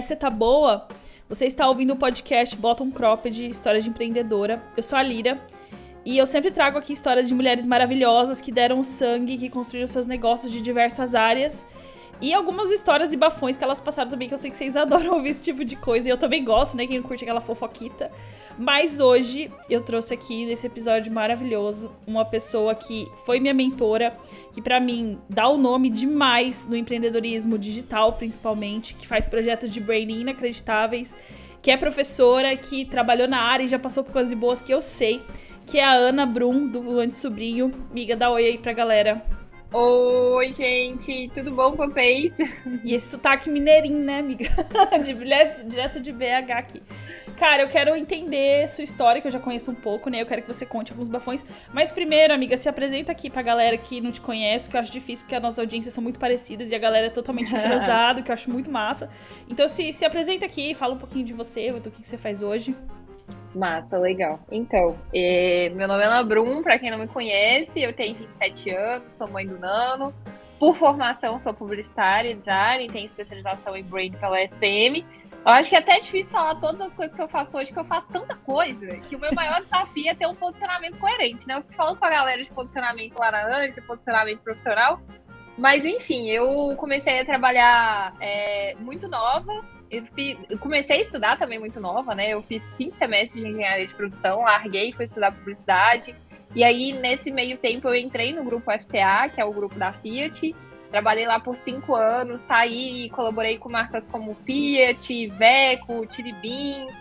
Você Tá Boa, você está ouvindo o podcast Bottom Cropped, História de Empreendedora. Eu sou a Lira. E eu sempre trago aqui histórias de mulheres maravilhosas que deram sangue, que construíram seus negócios de diversas áreas e algumas histórias e bafões que elas passaram também, que eu sei que vocês adoram ouvir esse tipo de coisa. E eu também gosto, né? Quem curte aquela fofoquita. Mas hoje eu trouxe aqui, nesse episódio maravilhoso, uma pessoa que foi minha mentora, que para mim dá o nome demais no empreendedorismo digital, principalmente, que faz projetos de branding inacreditáveis, que é professora, que trabalhou na área e já passou por coisas boas que eu sei, que é a Ana Brum, do Antes Sobrinho. Miga, dá oi aí pra galera. Oi, gente, tudo bom com vocês? E esse sotaque mineirinho, né, amiga? de, direto de BH aqui. Cara, eu quero entender sua história, que eu já conheço um pouco, né? Eu quero que você conte alguns bafões. Mas primeiro, amiga, se apresenta aqui pra galera que não te conhece, que eu acho difícil, porque as nossas audiências são muito parecidas e a galera é totalmente entrosada, que eu acho muito massa. Então, se, se apresenta aqui, fala um pouquinho de você, do que, que você faz hoje. Massa, legal. Então, é, meu nome é Ana Brum, para quem não me conhece, eu tenho 27 anos, sou mãe do Nano. Por formação, sou publicitária, design, tenho especialização em brand pela SPM. Eu acho que é até difícil falar todas as coisas que eu faço hoje, que eu faço tanta coisa, que o meu maior desafio é ter um posicionamento coerente, né? Eu falando com a galera de posicionamento lá na Antes, posicionamento profissional, mas enfim, eu comecei a trabalhar é, muito nova, eu, comecei a estudar também muito nova, né? Eu fiz cinco semestres de engenharia de produção, larguei, fui estudar publicidade. E aí, nesse meio tempo, eu entrei no grupo FCA, que é o grupo da Fiat. Trabalhei lá por cinco anos, saí e colaborei com marcas como Fiat, Veco, Chili Beans.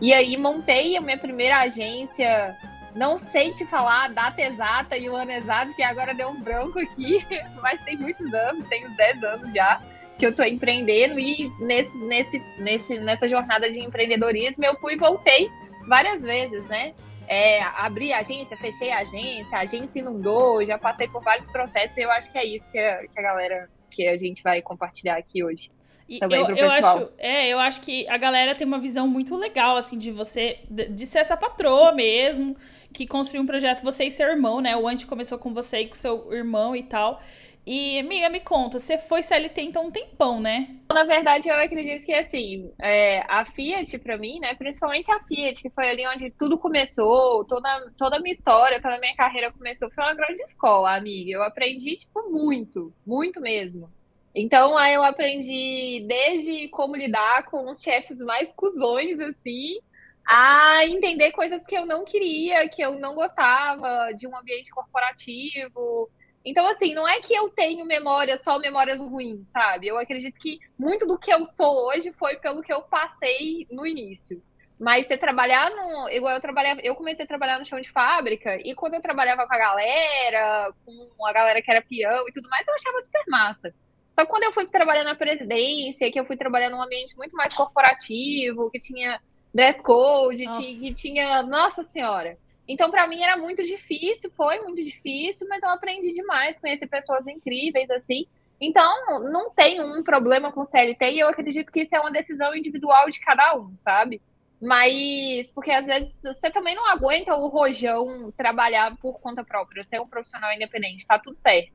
E aí, montei a minha primeira agência. Não sei te falar a data exata e o ano exato, que agora deu um branco aqui, mas tem muitos anos, tem uns 10 anos já que eu estou empreendendo e nesse, nesse, nesse, nessa jornada de empreendedorismo eu fui e voltei várias vezes, né? É, abri a agência, fechei a agência, a agência inundou, já passei por vários processos e eu acho que é isso que a, que a galera, que a gente vai compartilhar aqui hoje. E também eu, pro eu pessoal. Acho, é, eu acho que a galera tem uma visão muito legal, assim, de você, de, de ser essa patroa mesmo, que construiu um projeto, você e seu irmão, né? O Antes começou com você e com seu irmão e tal. E, amiga, me conta, você foi CLT então um tempão, né? Na verdade, eu acredito que, assim, é, a Fiat, para mim, né, principalmente a Fiat, que foi ali onde tudo começou, toda, toda a minha história, toda a minha carreira começou, foi uma grande escola, amiga. Eu aprendi, tipo, muito, muito mesmo. Então, aí eu aprendi desde como lidar com os chefes mais cuzões, assim, a entender coisas que eu não queria, que eu não gostava de um ambiente corporativo, então, assim, não é que eu tenho memórias, só memórias ruins, sabe? Eu acredito que muito do que eu sou hoje foi pelo que eu passei no início. Mas você trabalhar no. Igual eu trabalhava, eu comecei a trabalhar no chão de fábrica, e quando eu trabalhava com a galera, com a galera que era peão e tudo mais, eu achava super massa. Só que quando eu fui trabalhar na presidência, que eu fui trabalhar num ambiente muito mais corporativo, que tinha dress code, que tinha. Nossa Senhora! Então, para mim era muito difícil, foi muito difícil, mas eu aprendi demais, conheci pessoas incríveis, assim. Então, não tem um problema com CLT e eu acredito que isso é uma decisão individual de cada um, sabe? Mas, porque às vezes você também não aguenta o rojão trabalhar por conta própria, ser um profissional independente, tá tudo certo.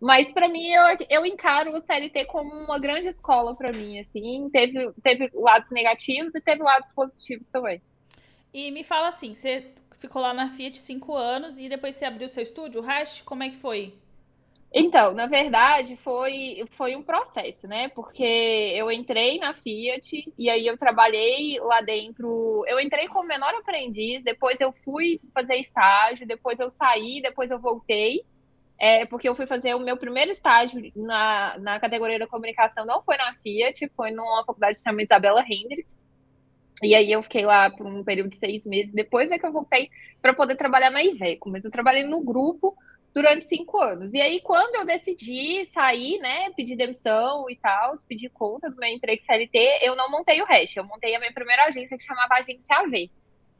Mas para mim, eu, eu encaro o CLT como uma grande escola para mim, assim. Teve, teve lados negativos e teve lados positivos também. E me fala assim, você ficou lá na Fiat cinco anos e depois você abriu seu estúdio, o Hash, como é que foi? Então, na verdade, foi, foi um processo, né? Porque eu entrei na Fiat e aí eu trabalhei lá dentro. Eu entrei como menor aprendiz, depois eu fui fazer estágio, depois eu saí, depois eu voltei. É, porque eu fui fazer o meu primeiro estágio na, na categoria da comunicação, não foi na Fiat, foi numa faculdade chamada Isabela Hendricks. E aí eu fiquei lá por um período de seis meses. Depois é que eu voltei para poder trabalhar na Iveco. Mas eu trabalhei no grupo durante cinco anos. E aí, quando eu decidi sair, né, pedir demissão e tal, pedir conta do meu emprego CLT, eu não montei o resto. Eu montei a minha primeira agência que chamava Agência AV.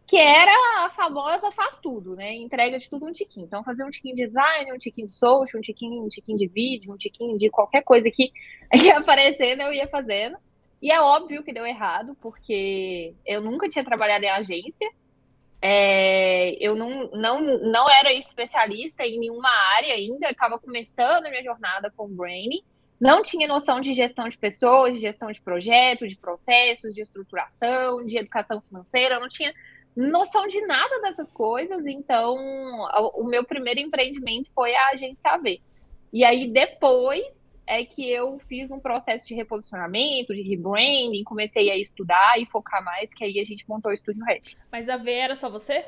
Que era a famosa faz tudo, né? Entrega de tudo um tiquinho. Então, fazer um tiquinho de design, um tiquinho de social, um tiquinho, um tiquinho de vídeo, um tiquinho de qualquer coisa que ia aparecendo, eu ia fazendo. E é óbvio que deu errado, porque eu nunca tinha trabalhado em agência. É, eu não, não, não era especialista em nenhuma área ainda, estava começando a minha jornada com o Brainy. não tinha noção de gestão de pessoas, de gestão de projetos, de processos, de estruturação, de educação financeira, não tinha noção de nada dessas coisas, então o meu primeiro empreendimento foi a agência AV. E aí depois é que eu fiz um processo de reposicionamento, de rebranding, comecei a estudar e focar mais, que aí a gente montou o Estúdio Red. Mas a V era só você?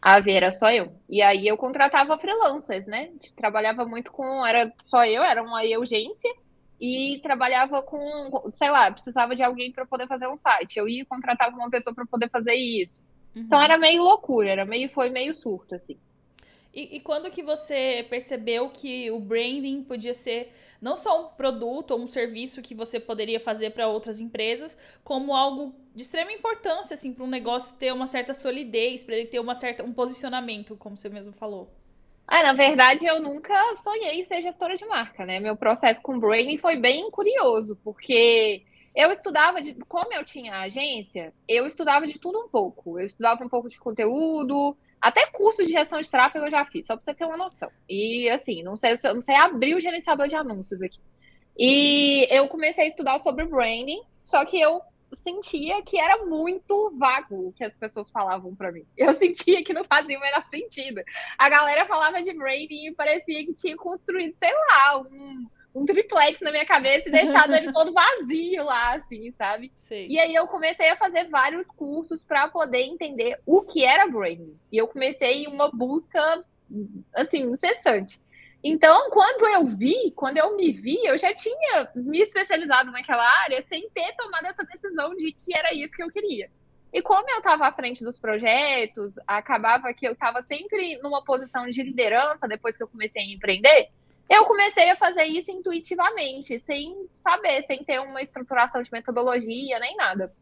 A V era só eu. E aí eu contratava freelancers, né? Trabalhava muito com. Era só eu, era uma urgência. E trabalhava com, sei lá, precisava de alguém para poder fazer um site. Eu ia contratava uma pessoa para poder fazer isso. Uhum. Então era meio loucura, era meio, foi meio surto, assim. E, e, quando que você percebeu que o branding podia ser não só um produto ou um serviço que você poderia fazer para outras empresas, como algo de extrema importância assim para um negócio ter uma certa solidez, para ele ter uma certa um posicionamento, como você mesmo falou? Ah, na verdade, eu nunca sonhei em ser gestora de marca, né? Meu processo com branding foi bem curioso, porque eu estudava de. Como eu tinha agência, eu estudava de tudo um pouco. Eu estudava um pouco de conteúdo, até curso de gestão de tráfego eu já fiz, só para você ter uma noção. E assim, não sei, não sei abrir o gerenciador de anúncios aqui. E eu comecei a estudar sobre branding, só que eu sentia que era muito vago o que as pessoas falavam para mim. Eu sentia que não fazia o menor sentido. A galera falava de branding e parecia que tinha construído, sei lá, um, um triplex na minha cabeça e deixado ele todo vazio lá, assim, sabe? Sim. E aí eu comecei a fazer vários cursos para poder entender o que era branding. E eu comecei uma busca, assim, incessante. Então, quando eu vi, quando eu me vi, eu já tinha me especializado naquela área sem ter tomado essa decisão de que era isso que eu queria. E como eu estava à frente dos projetos, acabava que eu estava sempre numa posição de liderança depois que eu comecei a empreender, eu comecei a fazer isso intuitivamente, sem saber, sem ter uma estruturação de metodologia nem nada.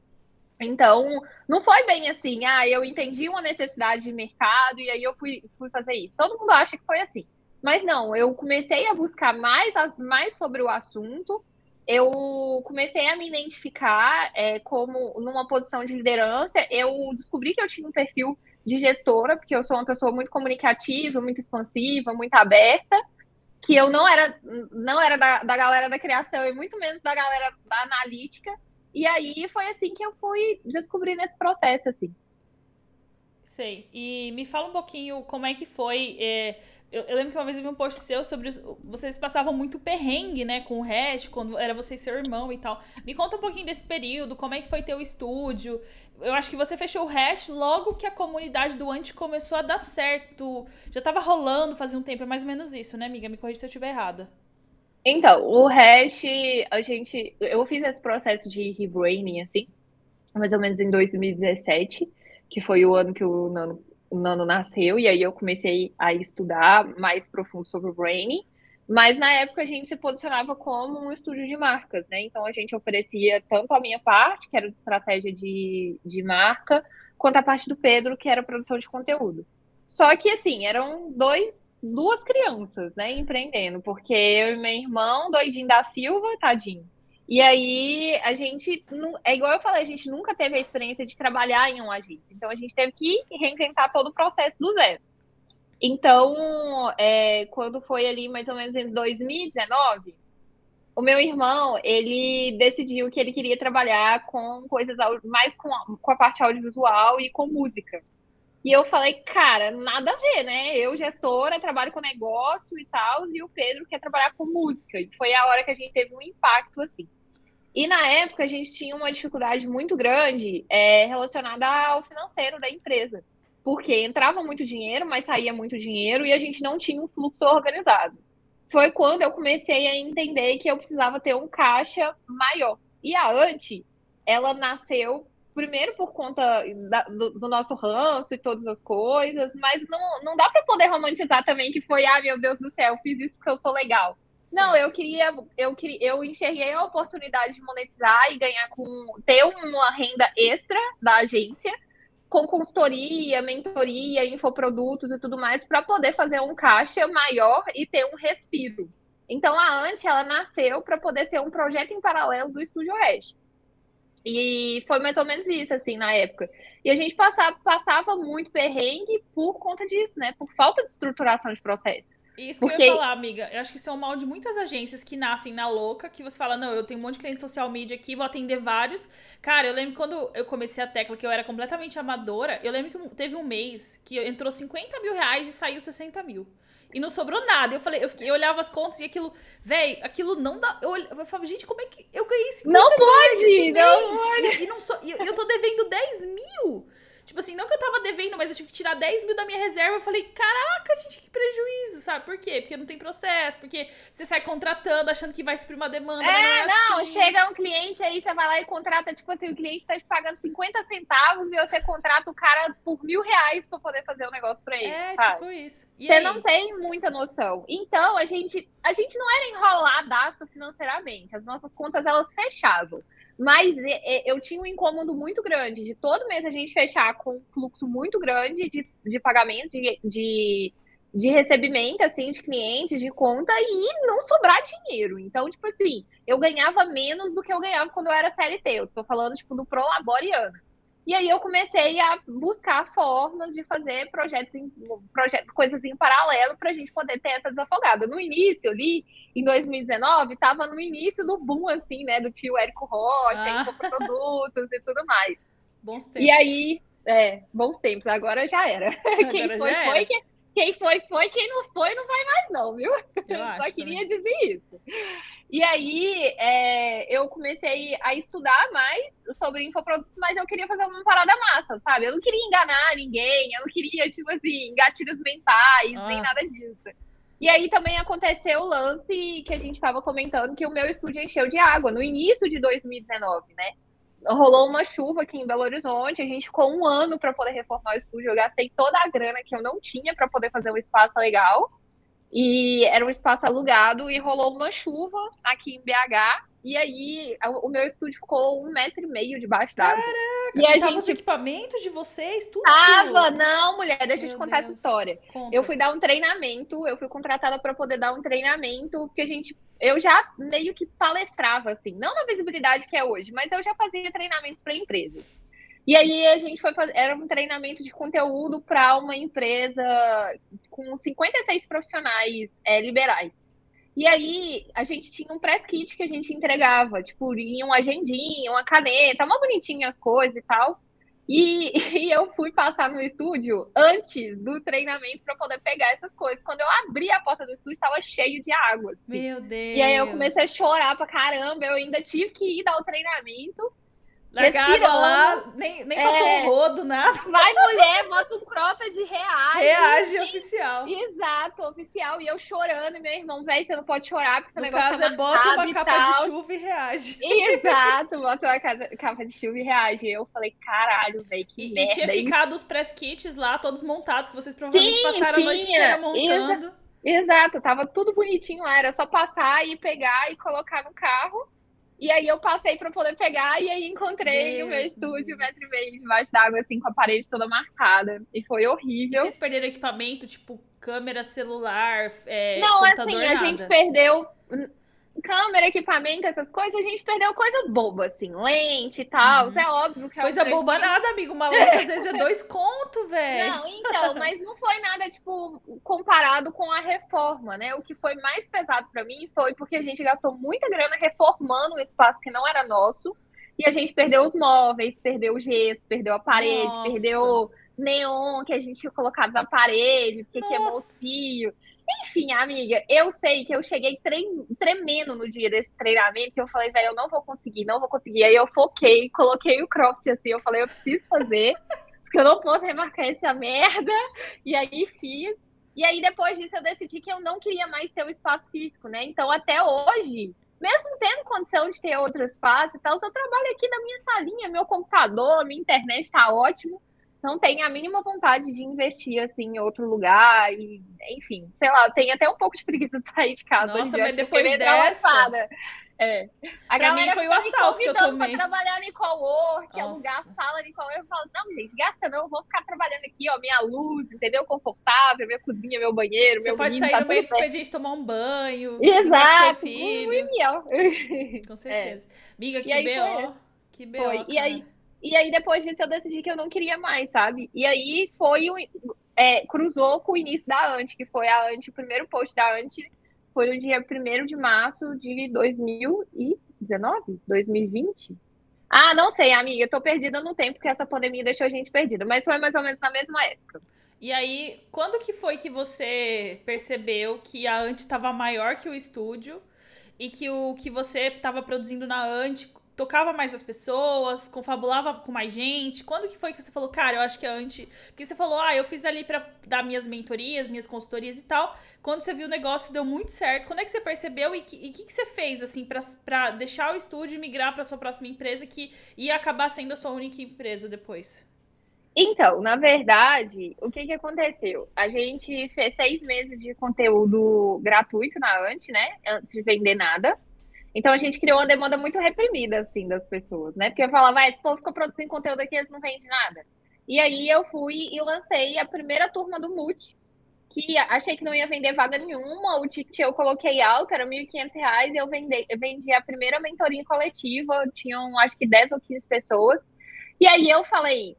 Então, não foi bem assim, ah, eu entendi uma necessidade de mercado e aí eu fui, fui fazer isso. Todo mundo acha que foi assim. Mas não, eu comecei a buscar mais, mais sobre o assunto, eu comecei a me identificar é, como numa posição de liderança, eu descobri que eu tinha um perfil de gestora, porque eu sou uma pessoa muito comunicativa, muito expansiva, muito aberta, que eu não era, não era da, da galera da criação e muito menos da galera da analítica. E aí foi assim que eu fui descobrindo esse processo, assim. Sei. E me fala um pouquinho como é que foi. É eu, eu, lembro que uma vez eu vi um post seu sobre. Os, vocês passavam muito perrengue, né, com o Hash, quando era você e seu irmão e tal. Me conta um pouquinho desse período, como é que foi teu estúdio. Eu acho que você fechou o Hash logo que a comunidade do Anti começou a dar certo. Já tava rolando fazia um tempo, é mais ou menos isso, né, amiga? Me corrija se eu estiver errada. Então, o Hash, a gente. Eu fiz esse processo de rebranding, assim, mais ou menos em 2017, que foi o ano que o Nano o Nano nasceu, e aí eu comecei a estudar mais profundo sobre o branding. Mas na época a gente se posicionava como um estúdio de marcas, né? Então a gente oferecia tanto a minha parte, que era de estratégia de, de marca, quanto a parte do Pedro, que era produção de conteúdo. Só que assim, eram dois, duas crianças, né, empreendendo, porque eu e meu irmão, doidinho da Silva, tadinho, e aí, a gente, é igual eu falei, a gente nunca teve a experiência de trabalhar em um agência. Então, a gente teve que reinventar todo o processo do zero. Então, é, quando foi ali mais ou menos em 2019, o meu irmão, ele decidiu que ele queria trabalhar com coisas mais com, com a parte audiovisual e com música. E eu falei, cara, nada a ver, né? Eu, gestora, trabalho com negócio e tal, e o Pedro quer trabalhar com música. E foi a hora que a gente teve um impacto, assim. E na época a gente tinha uma dificuldade muito grande é, relacionada ao financeiro da empresa. Porque entrava muito dinheiro, mas saía muito dinheiro e a gente não tinha um fluxo organizado. Foi quando eu comecei a entender que eu precisava ter um caixa maior. E a Anti, ela nasceu primeiro por conta da, do, do, nosso ranço e todas as coisas, mas não, não dá para poder romantizar também que foi, ah, meu Deus do céu, fiz isso porque eu sou legal. Não, eu queria, eu queria, eu enxerguei a oportunidade de monetizar e ganhar com ter uma renda extra da agência com consultoria, mentoria, infoprodutos e tudo mais para poder fazer um caixa maior e ter um respiro. Então a Ante ela nasceu para poder ser um projeto em paralelo do Estúdio Oeste. E foi mais ou menos isso assim na época. E a gente passava, passava muito perrengue por conta disso, né? Por falta de estruturação de processo. Isso que Porque... eu ia falar, amiga. Eu acho que isso é um mal de muitas agências que nascem na louca, que você fala, não, eu tenho um monte de cliente social media aqui, vou atender vários. Cara, eu lembro quando eu comecei a tecla, que eu era completamente amadora, eu lembro que teve um mês que entrou 50 mil reais e saiu 60 mil. E não sobrou nada. Eu falei, eu, fiquei, eu olhava as contas e aquilo, velho, aquilo não dá. Eu, eu falava, gente, como é que eu ganhei 50 Não pode, não pode. E, e não so, e eu tô devendo 10 mil. Tipo assim, não que eu tava devendo, mas eu tive que tirar 10 mil da minha reserva. Eu falei, caraca, gente, que prejuízo, sabe? Por quê? Porque não tem processo, porque você sai contratando, achando que vai suprir uma demanda. É, não, é não assim. chega um cliente aí, você vai lá e contrata, tipo assim, o cliente tá te pagando 50 centavos e você contrata o cara por mil reais pra poder fazer o um negócio pra ele. É, sabe? tipo isso. E você aí? não tem muita noção. Então, a gente, a gente não era enroladaço financeiramente. As nossas contas, elas fechavam. Mas eu tinha um incômodo muito grande de todo mês a gente fechar com um fluxo muito grande de, de pagamentos, de, de, de recebimento, assim, de clientes, de conta e não sobrar dinheiro. Então, tipo assim, eu ganhava menos do que eu ganhava quando eu era CLT. Eu tô falando, tipo, do Prolaboriano. E aí eu comecei a buscar formas de fazer projetos, em, projetos coisas em paralelo para a gente poder ter essa desafogada. No início, ali, em 2019, estava no início do boom, assim, né? Do tio Érico Rocha, ah. produtos e tudo mais. Bons tempos. E aí, é, bons tempos, agora já era. Agora quem foi, já foi, era. Quem, quem foi, foi, quem não foi, não vai mais, não, viu? Eu Só queria também. dizer isso. E aí é, eu comecei a estudar mais sobre infoprodutos, mas eu queria fazer uma parada massa, sabe? Eu não queria enganar ninguém, eu não queria, tipo assim, gatilhos mentais, ah. nem nada disso. E aí também aconteceu o lance que a gente estava comentando, que o meu estúdio encheu de água no início de 2019, né? Rolou uma chuva aqui em Belo Horizonte, a gente ficou um ano para poder reformar o estúdio. Eu gastei toda a grana que eu não tinha para poder fazer um espaço legal. E era um espaço alugado e rolou uma chuva aqui em BH. E aí o meu estúdio ficou um metro e meio debaixo d'água. Caraca, e a gente... os equipamentos de vocês, tudo? Tava, não, mulher, deixa eu te contar Deus. essa história. Conta. Eu fui dar um treinamento, eu fui contratada para poder dar um treinamento, porque a gente, eu já meio que palestrava, assim, não na visibilidade que é hoje, mas eu já fazia treinamentos para empresas. E aí a gente foi fazer, era um treinamento de conteúdo para uma empresa com 56 profissionais é, liberais. E aí a gente tinha um press kit que a gente entregava, tipo, em uma agendinha, uma caneta, uma bonitinha as coisas e tal. E, e, eu fui passar no estúdio antes do treinamento para poder pegar essas coisas. Quando eu abri a porta do estúdio, estava cheio de água. Assim. Meu Deus. E aí eu comecei a chorar pra caramba. Eu ainda tive que ir dar o treinamento. Largar água lá, nem, nem passou é, um rodo, nada. Vai, mulher, bota um cropped, reage. Reage oficial. Exato, oficial. E eu chorando, e meu irmão, velho, você não pode chorar, porque no o negócio caso é bota uma capa de chuva e reage. Exato, bota uma capa de chuva e reage. Eu falei, caralho, velho, que e, merda. E tinha ficado os press kits lá, todos montados, que vocês provavelmente Sim, passaram tinha. a noite inteira montando. Exa Exato, tava tudo bonitinho lá, era só passar e pegar e colocar no carro. E aí eu passei para poder pegar e aí encontrei Deus o meu estúdio, um metro e meio debaixo d'água, assim, com a parede toda marcada. E foi horrível. E vocês perderam equipamento, tipo câmera celular, é, Não, assim, nada. a gente perdeu câmera, equipamento, essas coisas, a gente perdeu coisa boba, assim, lente e tal. Uhum. É óbvio que é Coisa boba nada, amigo. Uma lente às vezes é dois conto, velho. Não, então, mas não foi nada, tipo, comparado com a reforma, né? O que foi mais pesado para mim foi porque a gente gastou muita grana reformando um espaço que não era nosso. E a gente perdeu os móveis, perdeu o gesso, perdeu a parede, Nossa. perdeu neon que a gente tinha colocado na parede, porque Nossa. queimou os fios. Enfim, amiga, eu sei que eu cheguei tremendo no dia desse treinamento, que eu falei, velho, eu não vou conseguir, não vou conseguir. Aí eu foquei, coloquei o cropped assim, eu falei, eu preciso fazer, porque eu não posso remarcar essa merda. E aí fiz. E aí depois disso eu decidi que eu não queria mais ter o um espaço físico, né? Então até hoje, mesmo tendo condição de ter outro espaço e tal, eu trabalho aqui na minha salinha, meu computador, minha internet tá ótimo não tem a mínima vontade de investir assim em outro lugar e enfim, sei lá, tem até um pouco de preguiça de sair de casa. Nossa, mas depois dessa... É. A pra mim foi o assalto que eu tomei. Pra trabalhar em cowork, alugar a sala de cowork. Eu falo, não, gente, gasta não, eu vou ficar trabalhando aqui, ó, minha luz, entendeu? Confortável, minha cozinha, meu banheiro, Você meu pode menino, sair tá no meio do expediente tomar um banho. Exato. Filho. Muito Com certeza. É. Miga, que B.O. Que B.O. E aí, E aí, depois disso, eu decidi que eu não queria mais, sabe? E aí foi o. É, cruzou com o início da Ante, que foi a Ante, o primeiro post da Ante foi no dia 1 de março de 2019? 2020? Ah, não sei, amiga, tô perdida no tempo, porque essa pandemia deixou a gente perdida, mas foi mais ou menos na mesma época. E aí, quando que foi que você percebeu que a Ante estava maior que o estúdio e que o que você estava produzindo na Ante tocava mais as pessoas, confabulava com mais gente? Quando que foi que você falou, cara, eu acho que a Ante... Porque você falou, ah, eu fiz ali para dar minhas mentorias, minhas consultorias e tal. Quando você viu o negócio, deu muito certo. Quando é que você percebeu e o que, que, que, você fez, assim, para deixar o estúdio e migrar para sua próxima empresa que ia acabar sendo a sua única empresa depois? Então, na verdade, o que, que aconteceu? A gente fez seis meses de conteúdo gratuito na Ante, né? Antes de vender nada. Então a gente criou uma demanda muito reprimida, assim, das pessoas, né? Porque eu falava, ah, esse povo fica produzindo conteúdo aqui, eles não vendem nada. E aí eu fui e lancei a primeira turma do Multi, que achei que não ia vender vaga nenhuma, o ticket eu coloquei alto, era R$ 1.500, e eu vendi, eu vendi a primeira mentoria coletiva, tinham acho que 10 ou 15 pessoas. E aí eu falei,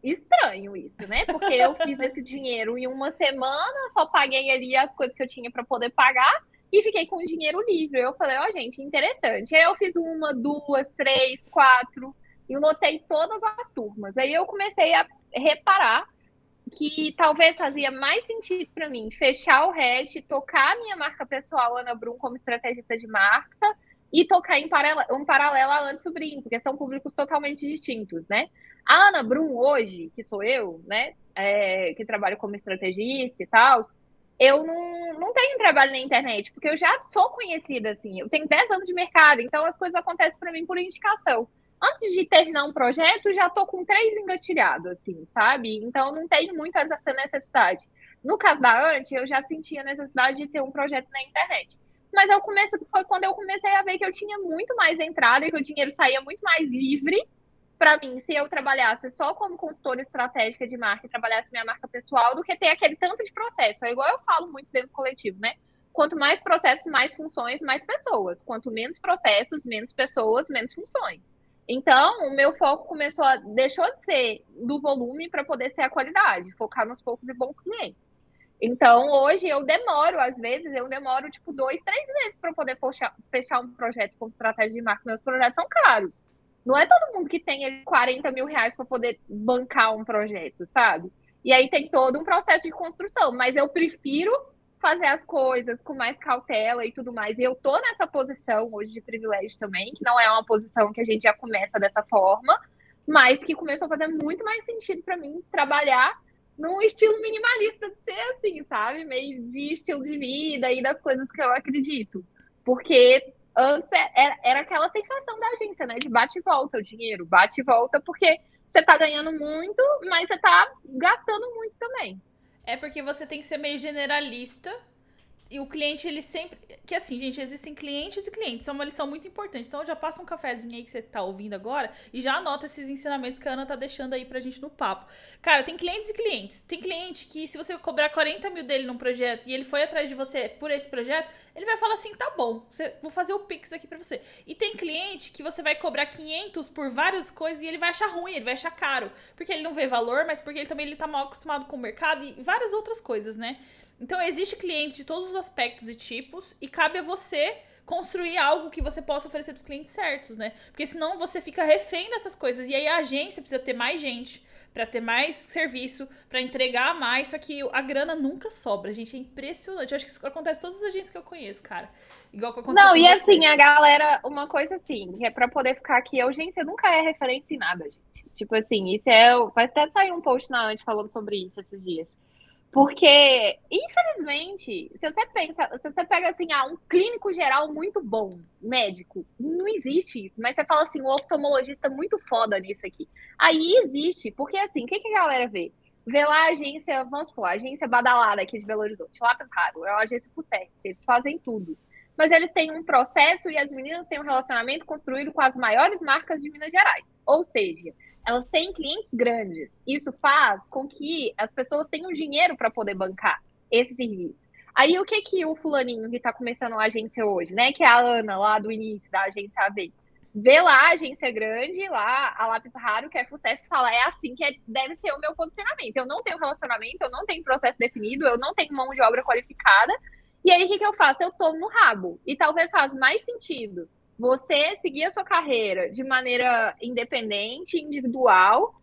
estranho isso, né? Porque eu fiz esse dinheiro em uma semana, só paguei ali as coisas que eu tinha para poder pagar e fiquei com dinheiro livre. Eu falei, ó, oh, gente, interessante. Aí eu fiz uma, duas, três, quatro e lotei todas as turmas. Aí eu comecei a reparar que talvez fazia mais sentido para mim fechar o REST, tocar a minha marca pessoal, Ana Brum, como estrategista de marca, e tocar em paralelo, um paralelo a Anne Sobrinho, porque são públicos totalmente distintos, né? A Ana Brum, hoje, que sou eu, né, é, que trabalho como estrategista e tal, eu não, não tenho trabalho na internet, porque eu já sou conhecida, assim, eu tenho 10 anos de mercado, então as coisas acontecem para mim por indicação. Antes de terminar um projeto, já tô com três engatilhados, assim, sabe? Então não tenho muito essa necessidade. No caso da Ante, eu já sentia a necessidade de ter um projeto na internet. Mas eu comecei, foi quando eu comecei a ver que eu tinha muito mais entrada e que o dinheiro saía muito mais livre para mim, se eu trabalhasse só como consultora estratégica de marca e trabalhasse minha marca pessoal, do que ter aquele tanto de processo. É igual eu falo muito dentro do coletivo, né? Quanto mais processos, mais funções, mais pessoas. Quanto menos processos, menos pessoas, menos funções. Então, o meu foco começou a deixou de ser do volume para poder ser a qualidade, focar nos poucos e bons clientes. Então, hoje eu demoro, às vezes, eu demoro tipo dois, três meses para poder fechar, fechar um projeto como estratégia de marca. Meus projetos são caros. Não é todo mundo que tem 40 mil reais para poder bancar um projeto, sabe? E aí tem todo um processo de construção, mas eu prefiro fazer as coisas com mais cautela e tudo mais. E eu tô nessa posição hoje de privilégio também, que não é uma posição que a gente já começa dessa forma, mas que começou a fazer muito mais sentido para mim trabalhar num estilo minimalista de ser assim, sabe? Meio de estilo de vida e das coisas que eu acredito. Porque antes é, era, era aquela sensação da agência, né? De bate e volta o dinheiro, bate e volta, porque você tá ganhando muito, mas você tá gastando muito também. É porque você tem que ser meio generalista e o cliente, ele sempre. Que assim, gente, existem clientes e clientes. É uma lição muito importante. Então, já passa um cafezinho aí que você tá ouvindo agora e já anota esses ensinamentos que a Ana tá deixando aí pra gente no papo. Cara, tem clientes e clientes. Tem cliente que, se você cobrar 40 mil dele num projeto e ele foi atrás de você por esse projeto, ele vai falar assim: tá bom, vou fazer o Pix aqui pra você. E tem cliente que você vai cobrar 500 por várias coisas e ele vai achar ruim, ele vai achar caro. Porque ele não vê valor, mas porque ele também ele tá mal acostumado com o mercado e várias outras coisas, né? Então, existe cliente de todos os aspectos e tipos, e cabe a você construir algo que você possa oferecer para os clientes certos, né? Porque senão você fica refém dessas coisas. E aí a agência precisa ter mais gente para ter mais serviço, para entregar mais, só que a grana nunca sobra, gente, é impressionante. Eu acho que isso acontece em todas as agências que eu conheço, cara. Igual que acontece Não, e você. assim, a galera, uma coisa assim, que é para poder ficar aqui, a agência nunca é referência em nada, gente. Tipo assim, isso é, vai até sair um post na antes falando sobre isso esses dias. Porque, infelizmente, se você pensa, se você pega assim, ah, um clínico geral muito bom, médico, não existe isso. Mas você fala assim, um oftalmologista muito foda nisso aqui. Aí existe, porque assim, o que, que a galera vê? Vê lá a agência, vamos supor, a agência badalada aqui de Belo Horizonte, Lápis Raro, é uma agência por sexo, eles fazem tudo. Mas eles têm um processo e as meninas têm um relacionamento construído com as maiores marcas de Minas Gerais. Ou seja, elas têm clientes grandes. Isso faz com que as pessoas tenham dinheiro para poder bancar esse serviço. Aí o que que o fulaninho que está começando a agência hoje, né, que é a Ana lá do início da agência AV, vê lá a agência grande, lá a lápis raro, que é sucesso, fala, é assim que é, deve ser o meu posicionamento. Eu não tenho relacionamento, eu não tenho processo definido, eu não tenho mão de obra qualificada. E aí, o que, que eu faço? Eu tomo no rabo. E talvez faz mais sentido você seguir a sua carreira de maneira independente, individual,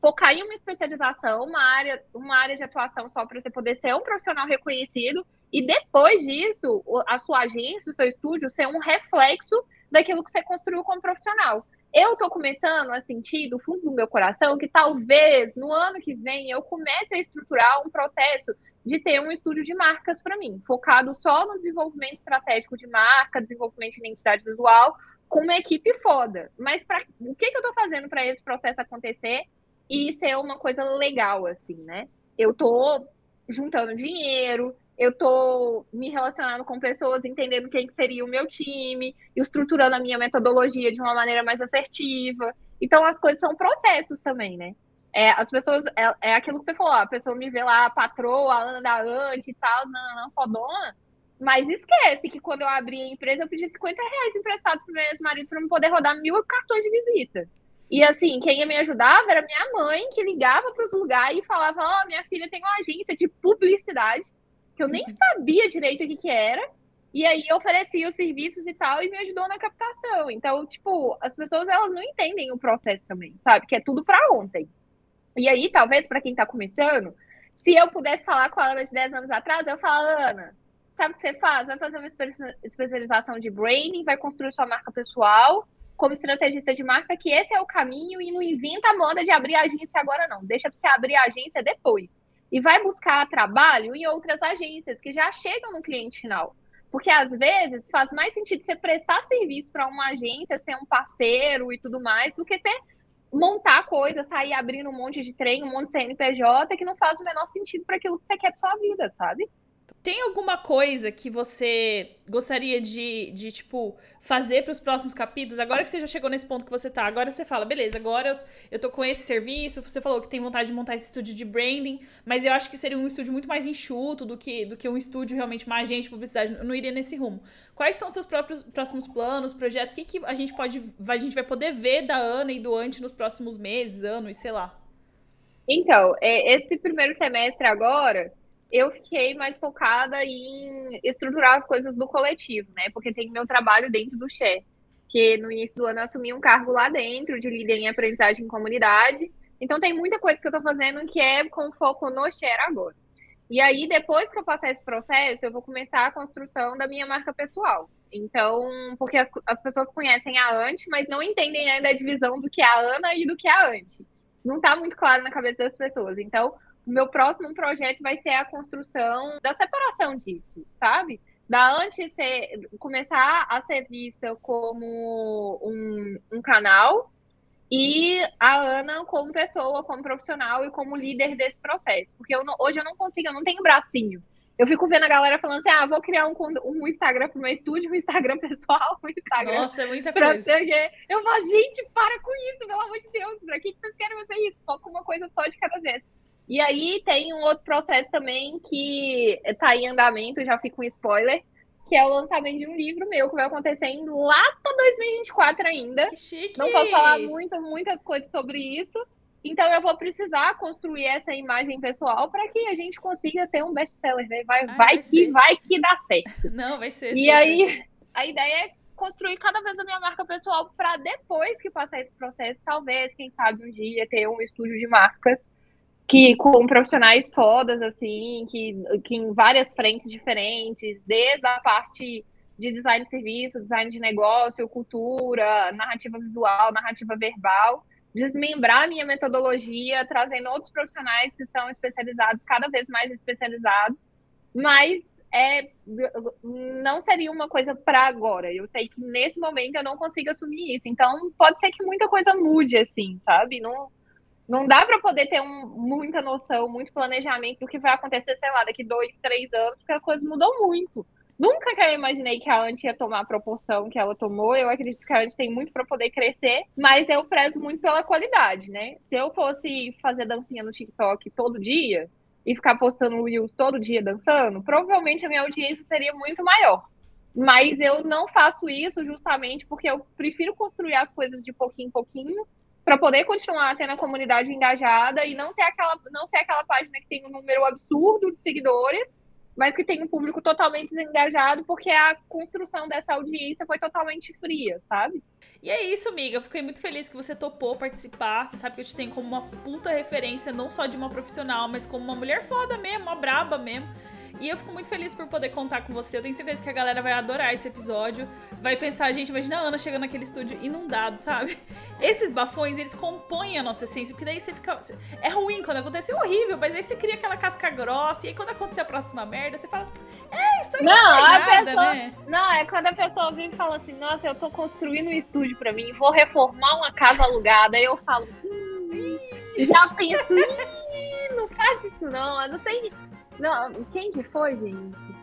focar em uma especialização, uma área, uma área de atuação só para você poder ser um profissional reconhecido e depois disso, a sua agência, o seu estúdio ser um reflexo daquilo que você construiu como profissional. Eu estou começando a sentir do fundo do meu coração que talvez no ano que vem eu comece a estruturar um processo de ter um estúdio de marcas para mim, focado só no desenvolvimento estratégico de marca, desenvolvimento de identidade visual, com uma equipe foda. Mas pra, o que, que eu estou fazendo para esse processo acontecer e ser uma coisa legal, assim, né? Eu estou juntando dinheiro, eu estou me relacionando com pessoas, entendendo quem seria o meu time, estruturando a minha metodologia de uma maneira mais assertiva. Então, as coisas são processos também, né? É, as pessoas, é, é, aquilo que você falou, a pessoa me vê lá, a patroa, a Ana da Ante e tal, não, não, fodona, mas esquece que quando eu abri a empresa, eu pedi 50 reais emprestado pro meu ex-marido para me poder rodar mil cartões de visita. E assim, quem me ajudava era minha mãe, que ligava para os lugares e falava: Ó, oh, minha filha tem uma agência de publicidade, que eu nem sabia direito o que, que era. E aí oferecia os serviços e tal, e me ajudou na captação. Então, tipo, as pessoas elas não entendem o processo também, sabe? Que é tudo para ontem. E aí, talvez, para quem está começando, se eu pudesse falar com a Ana de 10 anos atrás, eu falo, Ana, sabe o que você faz? Vai fazer uma especialização de branding, vai construir sua marca pessoal como estrategista de marca, que esse é o caminho e não inventa a moda de abrir agência agora, não. Deixa para você abrir a agência depois. E vai buscar trabalho em outras agências que já chegam no cliente final. Porque às vezes faz mais sentido você prestar serviço para uma agência, ser um parceiro e tudo mais, do que você montar coisa, sair abrindo um monte de trem, um monte de CNPJ, que não faz o menor sentido para aquilo que você quer para sua vida, sabe? Tem alguma coisa que você gostaria de, de tipo, fazer para os próximos capítulos? Agora que você já chegou nesse ponto que você tá, agora você fala, beleza, agora eu, eu tô com esse serviço, você falou que tem vontade de montar esse estúdio de branding, mas eu acho que seria um estúdio muito mais enxuto do que, do que um estúdio realmente agente de publicidade. Eu não iria nesse rumo. Quais são seus próprios próximos planos, projetos? O que, que a gente pode. A gente vai poder ver da Ana e do Ante nos próximos meses, anos, sei lá? Então, é, esse primeiro semestre agora eu fiquei mais focada em estruturar as coisas do coletivo, né? Porque tem meu trabalho dentro do Share, que no início do ano eu assumi um cargo lá dentro de líder em aprendizagem em comunidade. Então tem muita coisa que eu tô fazendo que é com foco no Share agora. E aí, depois que eu passar esse processo, eu vou começar a construção da minha marca pessoal. Então, porque as, as pessoas conhecem a Ante, mas não entendem ainda a divisão do que é a Ana e do que é a Ante. Não está muito claro na cabeça das pessoas. Então, meu próximo projeto vai ser a construção da separação disso, sabe? Da antes ser, começar a ser vista como um, um canal e a Ana como pessoa, como profissional e como líder desse processo. Porque eu não, hoje eu não consigo, eu não tenho bracinho. Eu fico vendo a galera falando assim: ah, vou criar um, um Instagram pro meu estúdio, um Instagram pessoal, um Instagram. Nossa, é muita coisa. Eu falo, gente, para com isso, pelo amor de Deus. Pra que vocês querem fazer isso? Foca uma coisa só de cada vez. E aí tem um outro processo também que está em andamento, já fica um spoiler, que é o lançamento de um livro meu que vai acontecer lá para 2024 ainda. Que chique! Não posso falar muito, muitas coisas sobre isso. Então eu vou precisar construir essa imagem pessoal para que a gente consiga ser um best-seller, né? Vai, vai, vai que vai que dá certo. Não, vai ser. E super. aí a ideia é construir cada vez a minha marca pessoal para depois que passar esse processo, talvez, quem sabe um dia ter um estúdio de marcas que com profissionais fodas, assim, que, que em várias frentes diferentes, desde a parte de design de serviço, design de negócio, cultura, narrativa visual, narrativa verbal, desmembrar a minha metodologia, trazendo outros profissionais que são especializados, cada vez mais especializados, mas é, não seria uma coisa para agora. Eu sei que nesse momento eu não consigo assumir isso, então pode ser que muita coisa mude, assim, sabe? Não, não dá para poder ter um, muita noção, muito planejamento do que vai acontecer, sei lá, daqui dois, três anos, porque as coisas mudam muito. Nunca que eu imaginei que a Ant ia tomar a proporção que ela tomou. Eu acredito que a Ant tem muito para poder crescer, mas eu prezo muito pela qualidade, né? Se eu fosse fazer dancinha no TikTok todo dia e ficar postando reels todo dia dançando, provavelmente a minha audiência seria muito maior. Mas eu não faço isso justamente porque eu prefiro construir as coisas de pouquinho em pouquinho para poder continuar tendo a comunidade engajada e não ter aquela não ser aquela página que tem um número absurdo de seguidores, mas que tem um público totalmente desengajado porque a construção dessa audiência foi totalmente fria, sabe? E é isso, amiga. Fiquei muito feliz que você topou participar. Você sabe que eu te tenho como uma puta referência, não só de uma profissional, mas como uma mulher foda mesmo, uma braba mesmo. E eu fico muito feliz por poder contar com você. Eu tenho certeza que a galera vai adorar esse episódio. Vai pensar, gente, imagina a Ana chegando naquele estúdio inundado, sabe? Esses bafões, eles compõem a nossa essência, porque daí você fica. É ruim quando acontece, é horrível, mas aí você cria aquela casca grossa, e aí quando acontecer a próxima merda, você fala, é, isso aí não, não a nada, pessoa, né? Não, é quando a pessoa vem e fala assim, nossa, eu tô construindo um estúdio pra mim, vou reformar uma casa alugada, aí eu falo, hum, já penso, não faz isso não, eu não sei não, quem que foi, gente?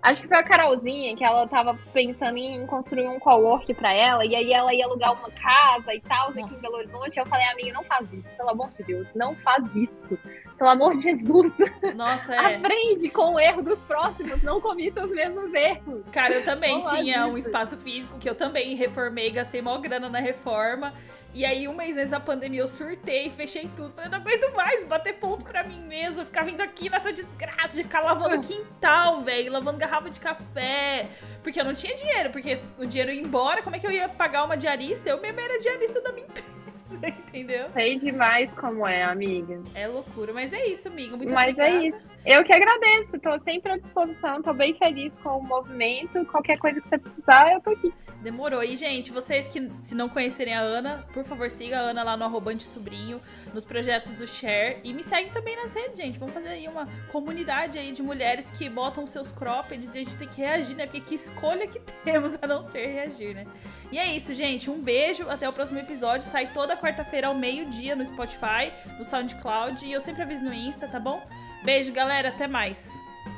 Acho que foi a Carolzinha, que ela tava pensando em construir um co-work pra ela, e aí ela ia alugar uma casa e tal, aqui em Belo Horizonte. Eu falei, amiga, não faz isso, pelo amor de Deus, não faz isso. Pelo amor de Jesus. Nossa, é. Aprende com o erro dos próximos, não comita os mesmos erros. Cara, eu também não tinha um espaço físico que eu também reformei, gastei maior grana na reforma. E aí, um mês antes da pandemia, eu surtei, fechei tudo. Falei, não aguento mais bater ponto pra mim mesma. Ficar vindo aqui nessa desgraça de ficar lavando ah. quintal, velho, lavando garrafa de café. Porque eu não tinha dinheiro, porque o dinheiro ia embora. Como é que eu ia pagar uma diarista? Eu mesmo era diarista da minha empresa. Entendeu? Sei demais como é, amiga. É loucura, mas é isso, amigo. Muito mas é obrigada. é isso. Eu que agradeço, tô sempre à disposição, tô bem feliz com o movimento. Qualquer coisa que você precisar, eu tô aqui. Demorou. E, gente, vocês que se não conhecerem a Ana, por favor, siga a Ana lá no arrobante sobrinho, nos projetos do Share. E me segue também nas redes, gente. Vamos fazer aí uma comunidade aí de mulheres que botam seus croppeds e a gente tem que reagir, né? Porque que escolha que temos a não ser reagir, né? E é isso, gente. Um beijo. Até o próximo episódio. Sai toda quarta-feira ao meio-dia no Spotify, no SoundCloud. E eu sempre aviso no Insta, tá bom? Beijo, galera. Até mais.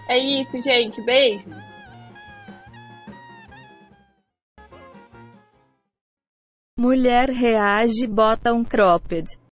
É isso, gente. Beijo. Mulher reage bota um cropped.